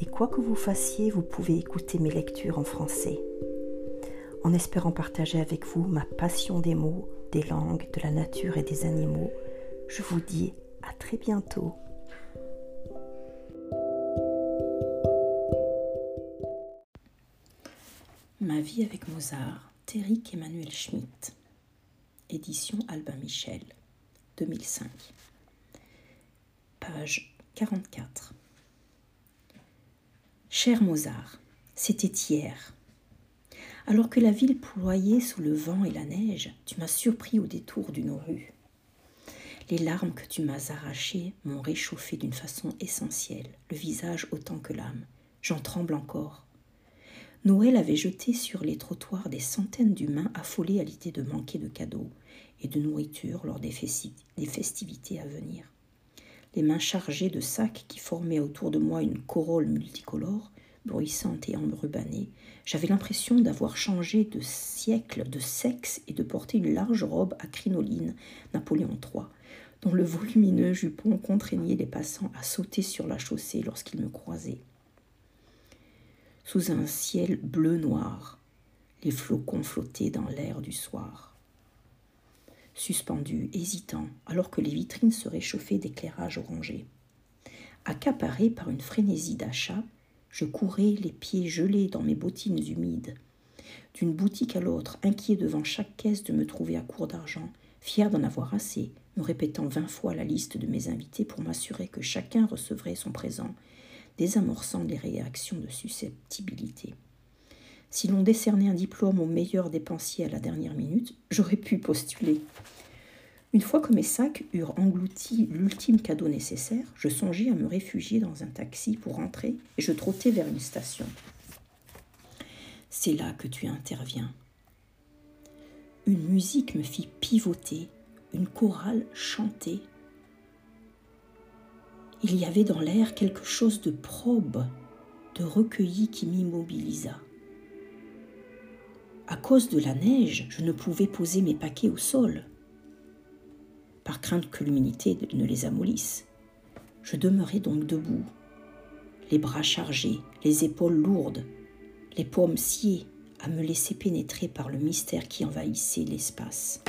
et quoi que vous fassiez, vous pouvez écouter mes lectures en français. En espérant partager avec vous ma passion des mots, des langues, de la nature et des animaux, je vous dis à très bientôt. Ma vie avec Mozart, Théric Emmanuel Schmitt. Édition Albin Michel, 2005. Page 44. Cher Mozart, c'était hier. Alors que la ville ployait sous le vent et la neige, tu m'as surpris au détour d'une rue. Les larmes que tu m'as arrachées m'ont réchauffé d'une façon essentielle, le visage autant que l'âme. J'en tremble encore. Noël avait jeté sur les trottoirs des centaines d'humains affolés à l'idée de manquer de cadeaux et de nourriture lors des, festivités à venir les mains chargées de sacs qui formaient autour de moi une corolle multicolore, bruissante et embrubannée, j'avais l'impression d'avoir changé de siècle de sexe et de porter une large robe à crinoline Napoléon III, dont le volumineux jupon contraignait les passants à sauter sur la chaussée lorsqu'ils me croisaient. Sous un ciel bleu-noir, les flocons flottaient dans l'air du soir suspendu, hésitant, alors que les vitrines se réchauffaient d'éclairage orangé. Accaparé par une frénésie d'achat, je courais les pieds gelés dans mes bottines humides. D'une boutique à l'autre, inquiet devant chaque caisse de me trouver à court d'argent, fier d'en avoir assez, me répétant vingt fois la liste de mes invités pour m'assurer que chacun recevrait son présent, désamorçant les réactions de susceptibilité. Si l'on décernait un diplôme au meilleur dépensier à la dernière minute, j'aurais pu postuler. Une fois que mes sacs eurent englouti l'ultime cadeau nécessaire, je songeais à me réfugier dans un taxi pour rentrer et je trottais vers une station. C'est là que tu interviens. Une musique me fit pivoter, une chorale chanter. Il y avait dans l'air quelque chose de probe, de recueilli qui m'immobilisa. À cause de la neige, je ne pouvais poser mes paquets au sol, par crainte que l'humidité ne les amollisse. Je demeurai donc debout, les bras chargés, les épaules lourdes, les paumes sciées à me laisser pénétrer par le mystère qui envahissait l'espace.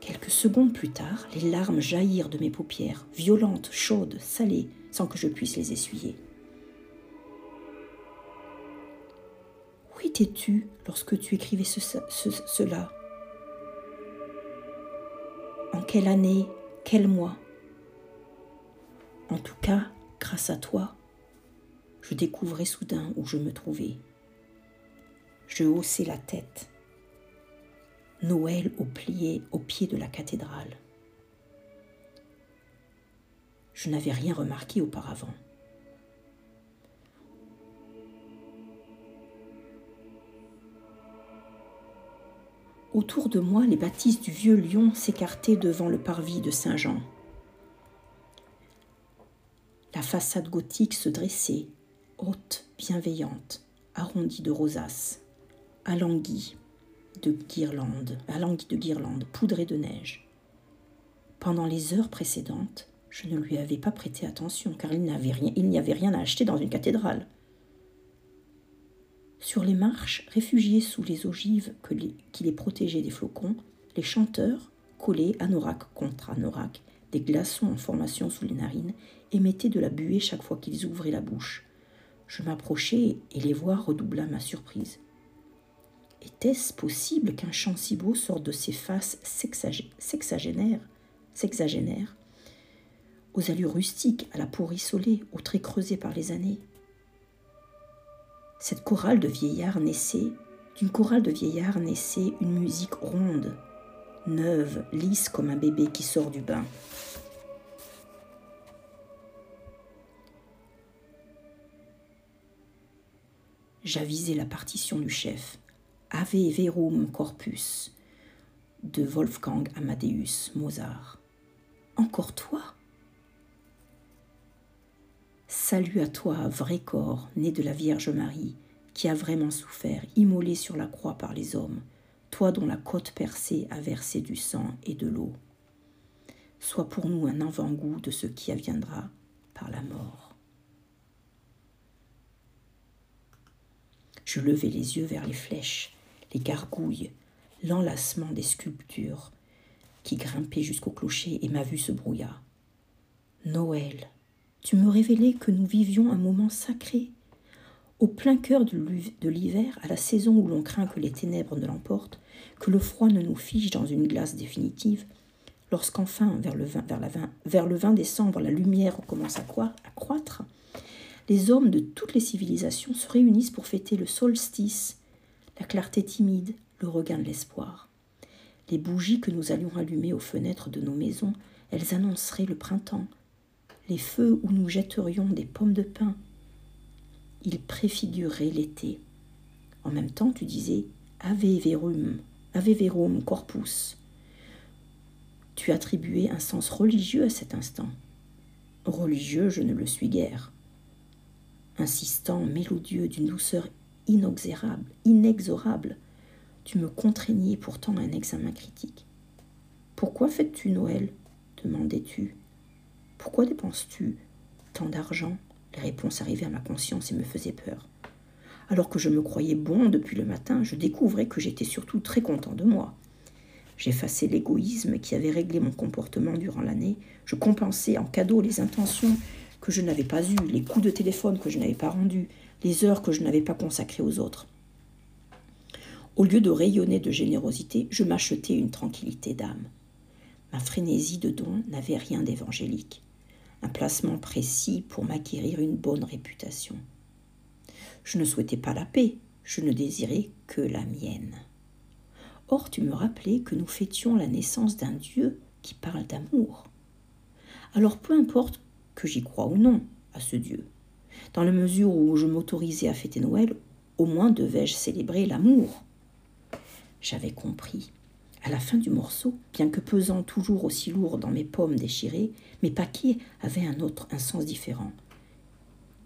Quelques secondes plus tard, les larmes jaillirent de mes paupières, violentes, chaudes, salées, sans que je puisse les essuyer. Étais-tu lorsque tu écrivais cela En quelle année Quel mois En tout cas, grâce à toi, je découvrais soudain où je me trouvais. Je haussai la tête. Noël au, plié, au pied de la cathédrale. Je n'avais rien remarqué auparavant. Autour de moi, les bâtisses du vieux Lyon s'écartaient devant le parvis de Saint-Jean. La façade gothique se dressait, haute, bienveillante, arrondie de rosaces, alanguie de guirlandes, alanguie de guirlandes, poudrée de neige. Pendant les heures précédentes, je ne lui avais pas prêté attention, car il n'y avait rien, il n'y avait rien à acheter dans une cathédrale. Sur les marches, réfugiés sous les ogives qui les protégeaient des flocons, les chanteurs, collés anorak contre anorak, des glaçons en formation sous les narines, émettaient de la buée chaque fois qu'ils ouvraient la bouche. Je m'approchai et les voix redoubla ma surprise. Était-ce possible qu'un chant si beau sorte de ces faces sexagénaires, aux allures rustiques, à la peau rissolée, aux traits creusés par les années cette chorale de vieillards naissait, d'une chorale de vieillards naissait une musique ronde, neuve, lisse comme un bébé qui sort du bain. j'avisai la partition du chef. Ave verum corpus de Wolfgang Amadeus Mozart. Encore toi? Salut à toi, vrai corps, né de la Vierge Marie, qui a vraiment souffert, immolé sur la croix par les hommes, toi dont la côte percée a versé du sang et de l'eau. Sois pour nous un avant-goût de ce qui adviendra par la mort. Je levai les yeux vers les flèches, les gargouilles, l'enlacement des sculptures qui grimpaient jusqu'au clocher et ma vue se brouilla. Noël, tu me révélais que nous vivions un moment sacré. Au plein cœur de l'hiver, à la saison où l'on craint que les ténèbres ne l'emportent, que le froid ne nous fige dans une glace définitive, lorsqu'enfin, vers le 20, vers, le 20 décembre, la lumière commence à, à croître, les hommes de toutes les civilisations se réunissent pour fêter le solstice, la clarté timide, le regain de l'espoir. Les bougies que nous allions allumer aux fenêtres de nos maisons, elles annonceraient le printemps, feux où nous jetterions des pommes de pin. Ils préfiguraient l'été. En même temps, tu disais Ave verum, Ave verum corpus. Tu attribuais un sens religieux à cet instant. Religieux, je ne le suis guère. Insistant, mélodieux, d'une douceur inexorable, inexorable, tu me contraignais pourtant à un examen critique. Pourquoi fêtes-tu Noël? demandais-tu. Pourquoi dépenses-tu tant d'argent? Les réponses arrivaient à ma conscience et me faisaient peur. Alors que je me croyais bon depuis le matin, je découvrais que j'étais surtout très content de moi. J'effaçais l'égoïsme qui avait réglé mon comportement durant l'année. Je compensais en cadeau les intentions que je n'avais pas eues, les coups de téléphone que je n'avais pas rendus, les heures que je n'avais pas consacrées aux autres. Au lieu de rayonner de générosité, je m'achetais une tranquillité d'âme. Ma frénésie de don n'avait rien d'évangélique un placement précis pour m'acquérir une bonne réputation. Je ne souhaitais pas la paix, je ne désirais que la mienne. Or, tu me rappelais que nous fêtions la naissance d'un Dieu qui parle d'amour. Alors, peu importe que j'y croie ou non à ce Dieu, dans la mesure où je m'autorisais à fêter Noël, au moins devais-je célébrer l'amour. J'avais compris à la fin du morceau, bien que pesant toujours aussi lourd dans mes pommes déchirées, mes paquets avaient un autre, sens différent.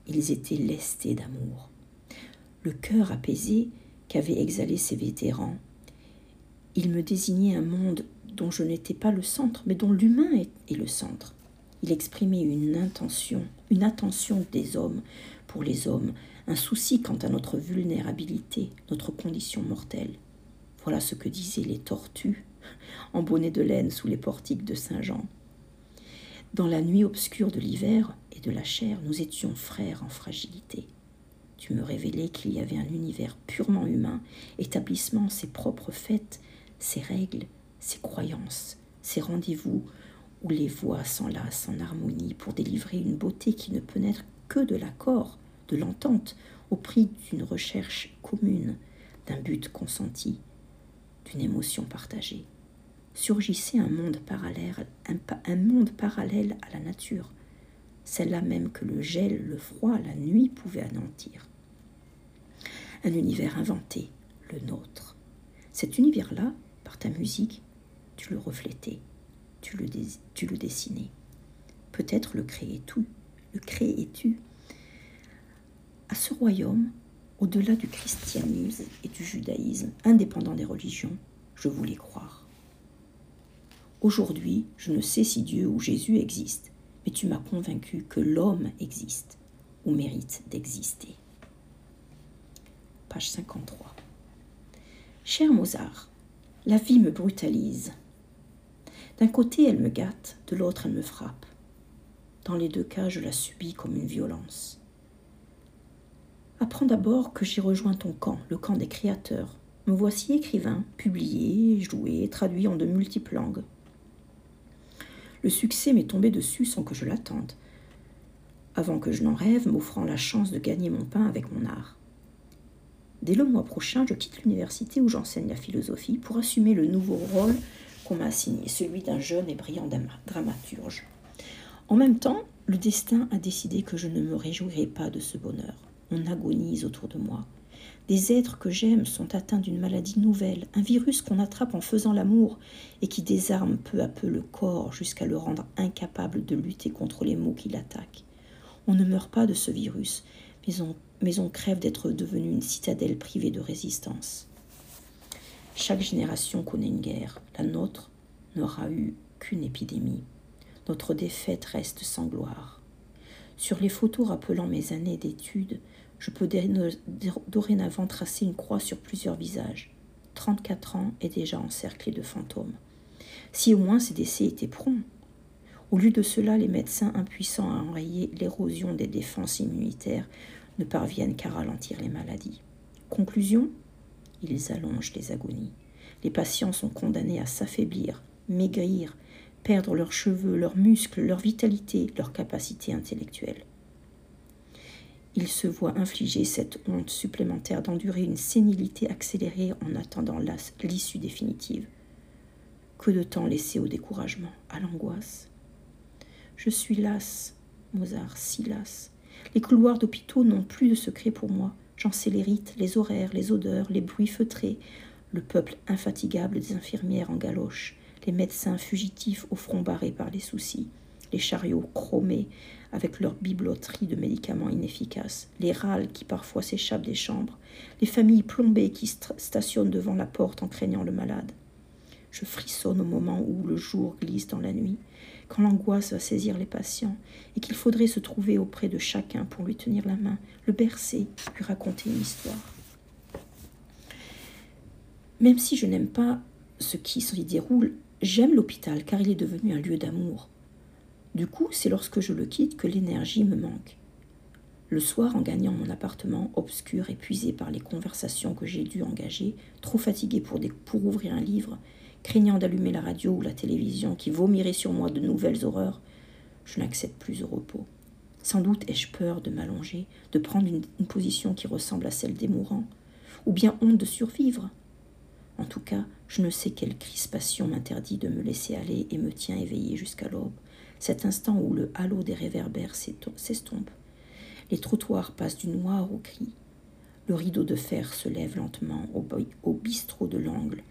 Ils étaient lestés d'amour. Le cœur apaisé qu'avaient exhalé ces vétérans, il me désignait un monde dont je n'étais pas le centre, mais dont l'humain est, le centre. Il exprimait une intention, une attention des hommes pour les hommes, un souci quant à notre vulnérabilité, notre condition mortelle. Voilà ce que disaient les tortues en bonnet de laine sous les portiques de Saint-Jean. Dans la nuit obscure de l'hiver et de la chair, nous étions frères en fragilité. Tu me révélais qu'il y avait un univers purement humain, établissement ses propres fêtes, ses règles, ses croyances, ses rendez-vous, où les voix s'enlacent en harmonie pour délivrer une beauté qui ne peut naître que de l'accord, de l'entente, au prix d'une recherche commune, d'un but consenti d'une émotion partagée. Surgissait un monde parallèle, à la nature, celle-là même que le gel, le froid, la nuit pouvaient anéantir. Un univers inventé, le nôtre. Cet univers-là, par ta musique, tu le reflétais, tu le, tu le dessinais. Peut-être le créais-tu, le créais-tu. À ce royaume, au-delà du christianisme et du judaïsme, indépendant des religions, je voulais croire. Aujourd'hui, je ne sais si Dieu ou Jésus existe, mais tu m'as convaincu que l'homme existe ou mérite d'exister. Page 53. Cher Mozart, la vie me brutalise. D'un côté, elle me gâte, de l'autre, elle me frappe. Dans les deux cas, je la subis comme une violence. Apprends d'abord que j'ai rejoint ton camp, le camp des créateurs. Me voici écrivain, publié, joué, traduit en de multiples langues. Le succès m'est tombé dessus sans que je l'attende, avant que je n'en rêve, m'offrant la chance de gagner mon pain avec mon art. Dès le mois prochain, je quitte l'université où j'enseigne la philosophie pour assumer le nouveau rôle qu'on m'a assigné, celui d'un jeune et brillant dramaturge. En même temps, le destin a décidé que je ne me réjouirai pas de ce bonheur on agonise autour de moi. Des êtres que j'aime sont atteints d'une maladie nouvelle, un virus qu'on attrape en faisant l'amour et qui désarme peu à peu le corps jusqu'à le rendre incapable de lutter contre les maux qui l'attaquent. On ne meurt pas de ce virus, mais on, crève d'être devenu une citadelle privée de résistance. Chaque génération connaît une guerre. La nôtre n'aura eu qu'une épidémie. Notre défaite reste sans gloire. Sur les photos rappelant mes années d'études, je peux dorénavant tracer une croix sur plusieurs visages. 34 ans et déjà encerclé de fantômes. Si au moins ces décès étaient prompts. Au lieu de cela, les médecins impuissants à enrayer l'érosion des défenses immunitaires ne parviennent qu'à ralentir les maladies. Conclusion Ils allongent les agonies. Les patients sont condamnés à s'affaiblir, maigrir, perdre leurs cheveux, leurs muscles, leur vitalité, leur capacité intellectuelle il se voit infliger cette honte supplémentaire d'endurer une sénilité accélérée en attendant l'issue définitive. Que de temps laissé au découragement, à l'angoisse. Je suis lasse, Mozart, si lasse. Les couloirs d'hôpitaux n'ont plus de secret pour moi. J'en sais les rites, les horaires, les odeurs, les bruits feutrés, le peuple infatigable des infirmières en galoche, les médecins fugitifs au front barré par les soucis, les chariots chromés avec leur bibloterie de médicaments inefficaces, les râles qui parfois s'échappent des chambres, les familles plombées qui stationnent devant la porte en craignant le malade. Je frissonne au moment où le jour glisse dans la nuit, quand l'angoisse va saisir les patients et qu'il faudrait se trouver auprès de chacun pour lui tenir la main, le bercer, lui raconter une histoire. Même si je n'aime pas ce qui s'y déroule, j'aime l'hôpital car il est devenu un lieu d'amour. Du coup, c'est lorsque je le quitte que l'énergie me manque. Le soir, en gagnant mon appartement obscur, épuisé par les conversations que j'ai dû engager, trop fatigué pour, ouvrir un livre, craignant d'allumer la radio ou la télévision qui vomirait sur moi de nouvelles horreurs, je n'accède plus au repos. Sans doute ai-je peur de m'allonger, de prendre une, une, position qui ressemble à celle des mourants, ou bien honte de survivre. En tout cas, je ne sais quelle crispation m'interdit de me laisser aller et me tient éveillé jusqu'à l'aube cet instant où le halo des réverbères s'estompe. Les trottoirs passent du noir au gris. Le rideau de fer se lève lentement au, bistrot de l'angle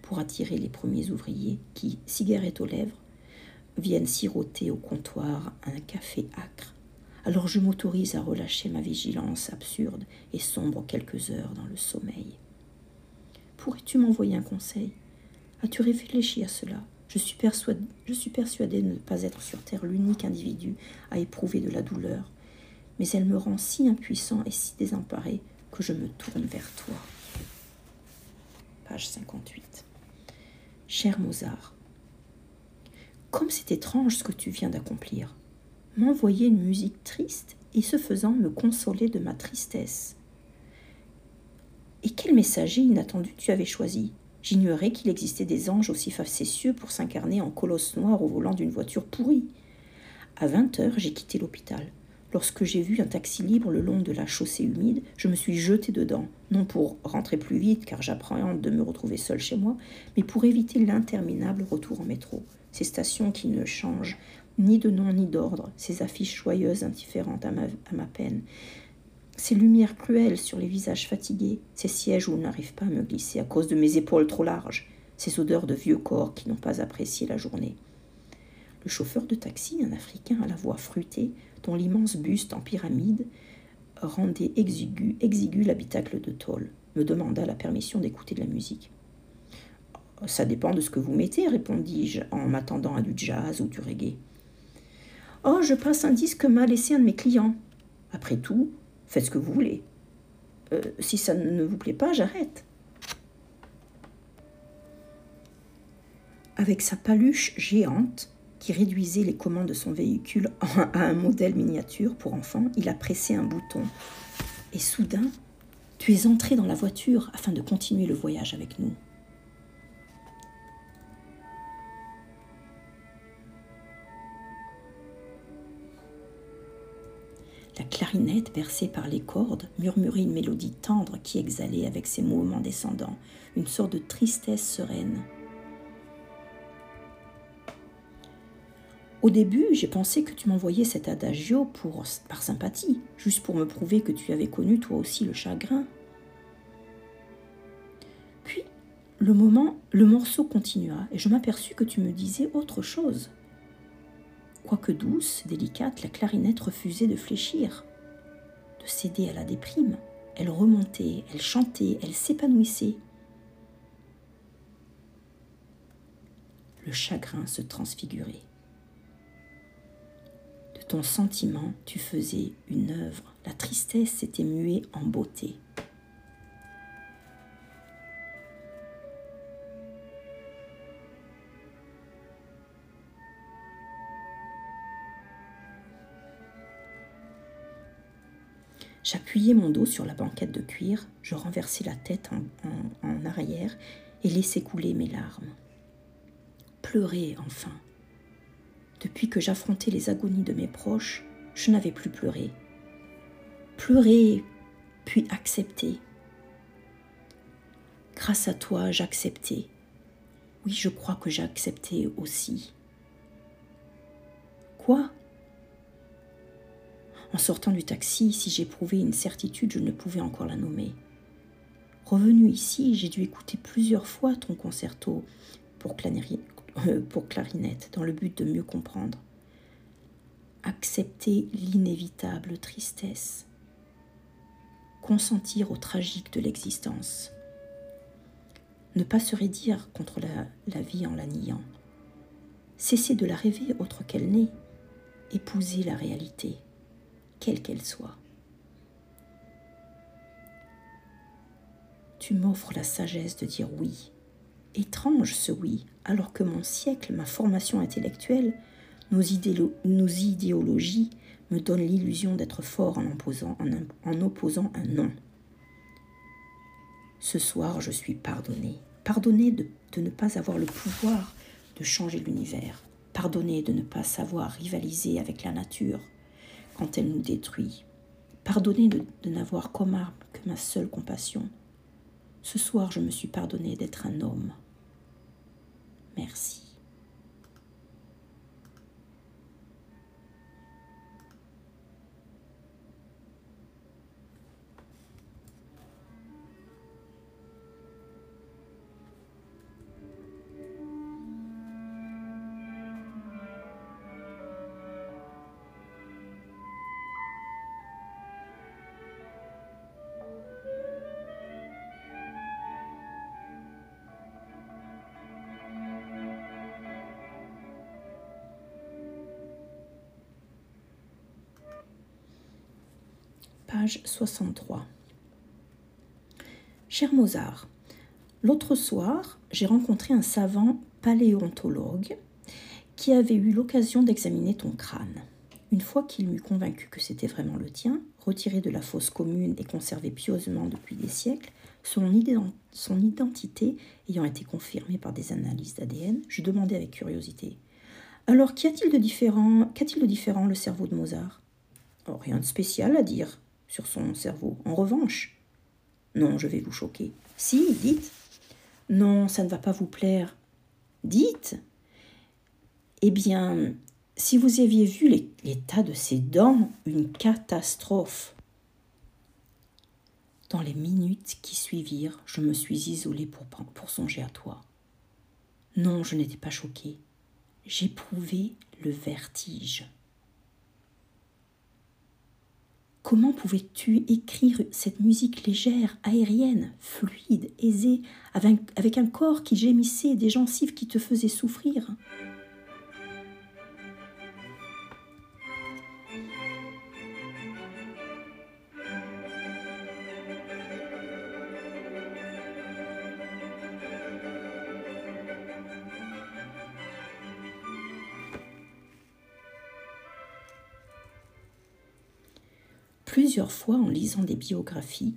pour attirer les premiers ouvriers qui, cigarettes aux lèvres, viennent siroter au comptoir un café acre. Alors je m'autorise à relâcher ma vigilance absurde et sombre quelques heures dans le sommeil. Pourrais-tu m'envoyer un conseil? As-tu réfléchi à cela? Je suis, persuadée, de ne pas être sur Terre l'unique individu à éprouver de la douleur, mais elle me rend si impuissant et si désemparé que je me tourne vers toi. Page 58. Cher Mozart, comme c'est étrange ce que tu viens d'accomplir. M'envoyer une musique triste et ce faisant me consoler de ma tristesse. Et quel messager inattendu tu avais choisi J'ignorais qu'il existait des anges aussi facétieux pour s'incarner en colosse noir au volant d'une voiture pourrie. À vingt heures, j'ai quitté l'hôpital. Lorsque j'ai vu un taxi libre le long de la chaussée humide, je me suis jeté dedans, non pour rentrer plus vite, car j'appréhende de me retrouver seule chez moi, mais pour éviter l'interminable retour en métro. Ces stations qui ne changent ni de nom ni d'ordre, ces affiches joyeuses indifférentes à ma peine, ces lumières cruelles sur les visages fatigués, ces sièges où on n'arrive pas à me glisser à cause de mes épaules trop larges, ces odeurs de vieux corps qui n'ont pas apprécié la journée. Le chauffeur de taxi, un Africain à la voix fruitée, dont l'immense buste en pyramide rendait exigu, l'habitacle de tôle, me demanda la permission d'écouter de la musique. Ça dépend de ce que vous mettez, répondis-je en m'attendant à du jazz ou du reggae. Oh, je passe un disque que m'a laissé un de mes clients. Après tout, Faites ce que vous voulez. Euh, si ça ne vous plaît pas, j'arrête. Avec sa paluche géante, qui réduisait les commandes de son véhicule à un modèle miniature pour enfants, il a pressé un bouton. Et soudain, tu es entré dans la voiture afin de continuer le voyage avec nous. clarinette, percée par les cordes, murmurait une mélodie tendre qui exhalait avec ses mouvements descendants une sorte de tristesse sereine. Au début, j'ai pensé que tu m'envoyais cet adagio par sympathie, juste pour me prouver que tu avais connu toi aussi le chagrin. Puis, le moment, le morceau continua et je m'aperçus que tu me disais autre chose. Quoique douce, délicate, la clarinette refusait de fléchir, de céder à la déprime. Elle remontait, elle chantait, elle s'épanouissait. Le chagrin se transfigurait. De ton sentiment, tu faisais une œuvre. La tristesse s'était muée en beauté. J'appuyai mon dos sur la banquette de cuir, je renversai la tête en, arrière et laissai couler mes larmes. Pleurer enfin. Depuis que j'affrontais les agonies de mes proches, je n'avais plus pleuré. Pleurer, puis accepter. Grâce à toi, j'acceptais. Oui, je crois que j'ai accepté aussi. Quoi? En sortant du taxi, si j'éprouvais une certitude, je ne pouvais encore la nommer. Revenu ici, j'ai dû écouter plusieurs fois ton concerto pour, euh, clarinette, dans le but de mieux comprendre. Accepter l'inévitable tristesse. Consentir au tragique de l'existence. Ne pas se raidir contre la, la vie en la niant. Cesser de la rêver autre qu'elle n'est. Épouser la réalité quelle qu'elle soit. Tu m'offres la sagesse de dire oui. Étrange ce oui, alors que mon siècle, ma formation intellectuelle, nos, idéologies me donnent l'illusion d'être fort en, opposant un non. Ce soir, je suis pardonné. Pardonné de, de ne pas avoir le pouvoir de changer l'univers. Pardonné de ne pas savoir rivaliser avec la nature quand elle nous détruit. Pardonnez de, n'avoir comme arme que ma seule compassion. Ce soir, je me suis pardonné d'être un homme. Merci. Page 63. Cher Mozart, l'autre soir, j'ai rencontré un savant paléontologue qui avait eu l'occasion d'examiner ton crâne. Une fois qu'il m'eut convaincu que c'était vraiment le tien, retiré de la fosse commune et conservé pieusement depuis des siècles, son, identité ayant été confirmée par des analyses d'ADN, je demandai avec curiosité Alors, qu'y a-t-il de différent Qu'a-t-il de différent le cerveau de Mozart? Oh, Rien de spécial à dire, sur son cerveau. En revanche, non, je vais vous choquer. Si, dites. Non, ça ne va pas vous plaire. Dites. Eh bien, si vous aviez vu l'état de ses dents, une catastrophe. Dans les minutes qui suivirent, je me suis isolée pour, pour songer à toi. Non, je n'étais pas choquée. J'éprouvais le vertige. Comment pouvais-tu écrire cette musique légère, aérienne, fluide, aisée, avec, un corps qui gémissait, des gencives qui te faisaient souffrir? En lisant des biographies,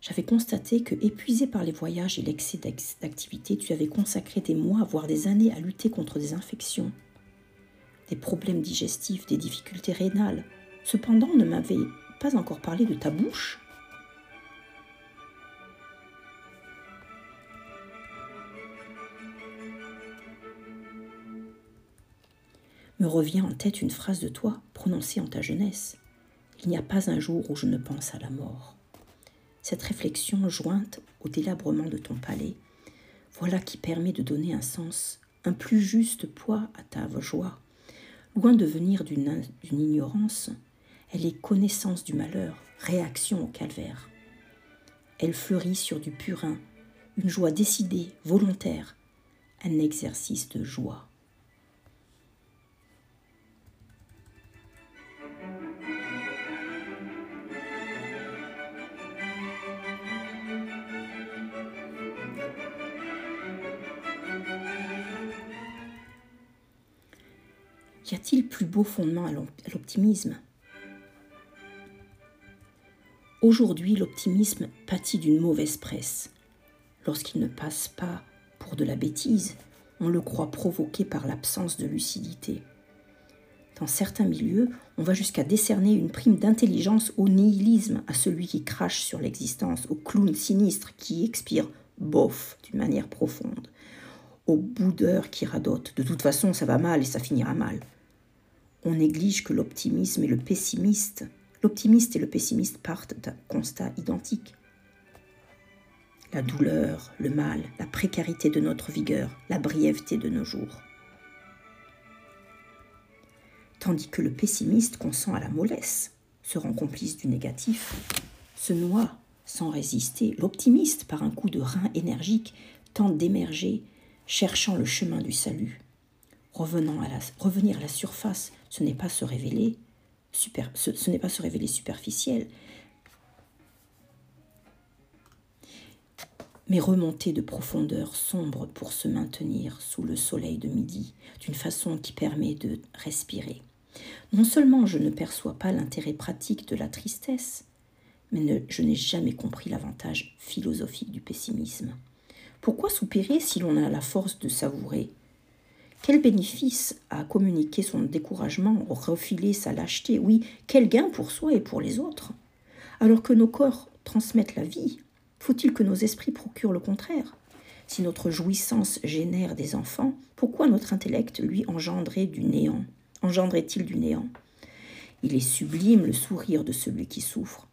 j'avais constaté que, épuisé par les voyages et l'excès d'activité, tu avais consacré des mois, voire des années à lutter contre des infections, des problèmes digestifs, des difficultés rénales. Cependant, ne m'avait pas encore parlé de ta bouche. Me revient en tête une phrase de toi prononcée en ta jeunesse. Il n'y a pas un jour où je ne pense à la mort. Cette réflexion jointe au délabrement de ton palais Voilà qui permet de donner un sens, un plus juste poids à ta joie. Loin de venir d'une ignorance, elle est connaissance du malheur, réaction au calvaire. Elle fleurit sur du purin, une joie décidée, volontaire, un exercice de joie. Y a-t-il plus beau fondement à l'optimisme? Aujourd'hui, l'optimisme pâtit d'une mauvaise presse. Lorsqu'il ne passe pas pour de la bêtise, on le croit provoqué par l'absence de lucidité. Dans certains milieux, on va jusqu'à décerner une prime d'intelligence au nihilisme, à celui qui crache sur l'existence, au clown sinistre qui expire bof d'une manière profonde, au boudeur qui radote de toute façon ça va mal et ça finira mal. On néglige que l'optimisme et le pessimiste, l'optimiste et le pessimiste partent d'un constat identique la douleur, le mal, la précarité de notre vigueur, la brièveté de nos jours. Tandis que le pessimiste consent à la mollesse, se rend complice du négatif, se noie sans résister, l'optimiste, par un coup de rein énergique, tente d'émerger, cherchant le chemin du salut. Revenant à la, revenir à la surface, ce n'est pas se révéler, super, ce n'est pas se révéler superficiel, mais remonter de profondeur sombre pour se maintenir sous le soleil de midi d'une façon qui permet de respirer. Non seulement je ne perçois pas l'intérêt pratique de la tristesse, mais je n'ai jamais compris l'avantage philosophique du pessimisme. Pourquoi soupirer si l'on a la force de savourer Quel bénéfice à communiquer son découragement, refiler sa lâcheté? Oui, quel gain pour soi et pour les autres? Alors que nos corps transmettent la vie, faut-il que nos esprits procurent le contraire? Si notre jouissance génère des enfants, pourquoi notre intellect lui engendrait du néant? Engendrait-il du néant? Il est sublime le sourire de celui qui souffre.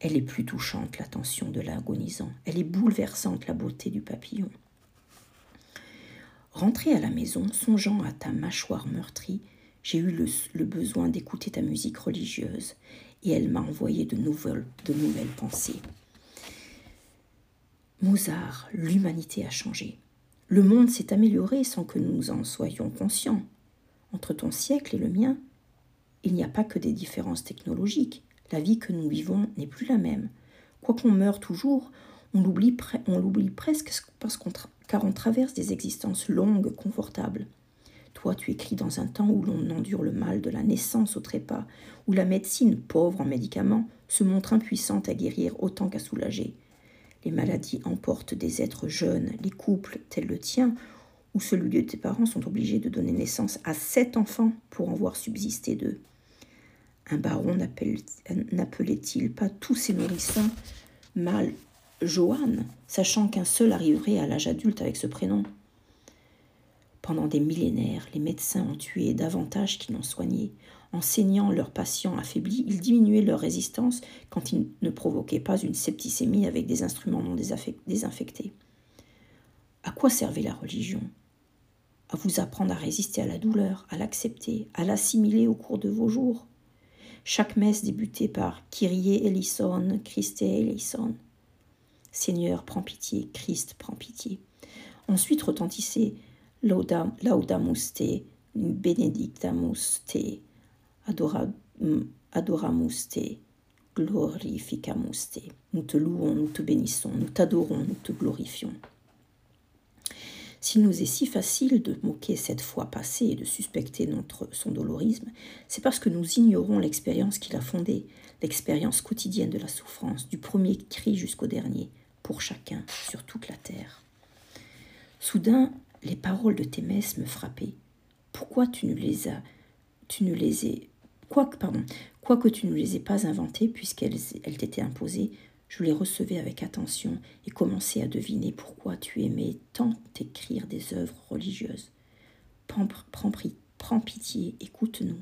Elle est plus touchante l'attention de l'agonisant. Elle est bouleversante la beauté du papillon. Rentré à la maison, songeant à ta mâchoire meurtrie, j'ai eu le, besoin d'écouter ta musique religieuse et elle m'a envoyé de nouvelles, de nouvelles pensées. Mozart, l'humanité a changé. Le monde s'est amélioré sans que nous en soyons conscients. Entre ton siècle et le mien, il n'y a pas que des différences technologiques. La vie que nous vivons n'est plus la même. Quoiqu'on meure toujours, on l'oublie, presque parce qu'on car on traverse des existences longues, confortables. Toi, tu écris dans un temps où l'on endure le mal de la naissance au trépas, où la médecine, pauvre en médicaments, se montre impuissante à guérir autant qu'à soulager. Les maladies emportent des êtres jeunes, les couples tels le tien ou celui de tes parents sont obligés de donner naissance à sept enfants pour en voir subsister deux. Un baron n'appelait-il pas tous ses nourrissons mâles Joanne, sachant qu'un seul arriverait à l'âge adulte avec ce prénom Pendant des millénaires, les médecins ont tué davantage qu'ils n'ont soigné. En saignant leurs patients affaiblis, ils diminuaient leur résistance quand ils ne provoquaient pas une septicémie avec des instruments non désinfectés. À quoi servait la religion? À vous apprendre à résister à la douleur, à l'accepter, à l'assimiler au cours de vos jours? Chaque messe débutait par Kyrie eleison, Christe eleison. Seigneur, prends pitié, Christ, prends pitié. Ensuite retentissait Laudamus te, Benedictamus te, adoramus te, glorificamus te. Nous te louons, nous te bénissons, nous t'adorons, nous te glorifions. S'il nous est si facile de moquer cette foi passée et de suspecter notre, son dolorisme, c'est parce que nous ignorons l'expérience qu'il a fondée, l'expérience quotidienne de la souffrance, du premier cri jusqu'au dernier, pour chacun, sur toute la terre. Soudain, les paroles de tes messes me frappaient. Pourquoi tu ne les as, tu ne les Quoique, pardon, quoique tu ne les aies pas inventées puisqu'elles elles t'étaient imposées, je les recevais avec attention et commençais à deviner pourquoi tu aimais tant écrire des œuvres religieuses. Prends, prends pitié, écoute-nous.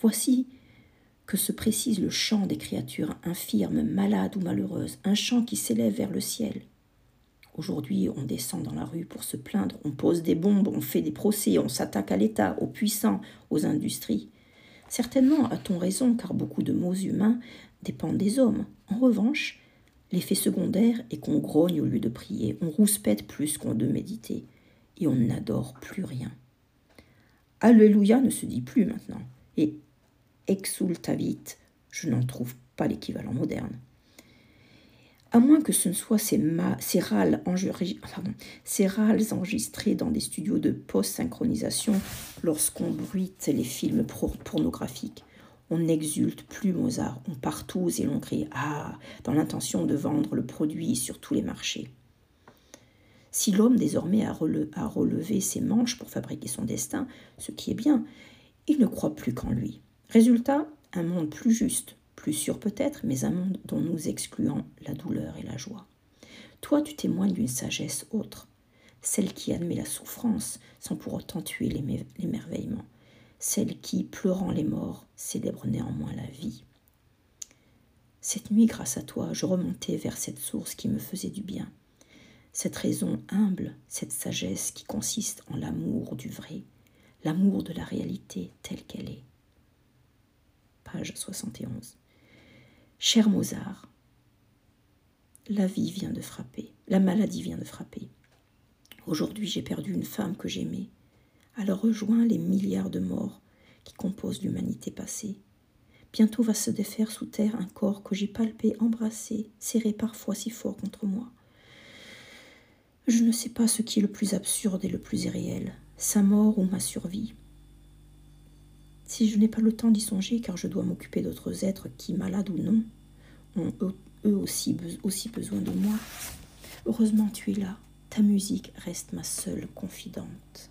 Voici que se précise le chant des créatures infirmes, malades ou malheureuses, un chant qui s'élève vers le ciel. Aujourd'hui, on descend dans la rue pour se plaindre, on pose des bombes, on fait des procès, on s'attaque à l'État, aux puissants, aux industries. Certainement a-t-on raison, car beaucoup de maux humains dépendent des hommes. En revanche, l'effet secondaire est qu'on grogne au lieu de prier, on rouspète plus qu'on de méditer, et on n'adore plus rien. Alléluia ne se dit plus maintenant, et exultavit, je n'en trouve pas l'équivalent moderne à moins que ce ne soit ces, râles, enregistrés dans des studios de post-synchronisation lorsqu'on bruite les films pornographiques. On n'exulte plus Mozart, on partouze et l'on crie Ah dans l'intention de vendre le produit sur tous les marchés. Si l'homme désormais a relevé ses manches pour fabriquer son destin, ce qui est bien, il ne croit plus qu'en lui. Résultat, un monde plus juste, plus sûr peut-être, mais un monde dont nous excluons la douleur et la joie. Toi, tu témoignes d'une sagesse autre, celle qui admet la souffrance sans pour autant tuer l'émerveillement, celle qui, pleurant les morts, célèbre néanmoins la vie. Cette nuit, grâce à toi, je remontais vers cette source qui me faisait du bien, cette raison humble, cette sagesse qui consiste en l'amour du vrai, l'amour de la réalité telle qu'elle est. Page 71. Cher Mozart, la vie vient de frapper, la maladie vient de frapper. Aujourd'hui j'ai perdu une femme que j'aimais. Alors rejoins les milliards de morts qui composent l'humanité passée. Bientôt va se défaire sous terre un corps que j'ai palpé, embrassé, serré parfois si fort contre moi. Je ne sais pas ce qui est le plus absurde et le plus irréel, sa mort ou ma survie. Si je n'ai pas le temps d'y songer, car je dois m'occuper d'autres êtres qui, malades ou non, ont eux aussi, aussi besoin de moi, heureusement tu es là. Ta musique reste ma seule confidente.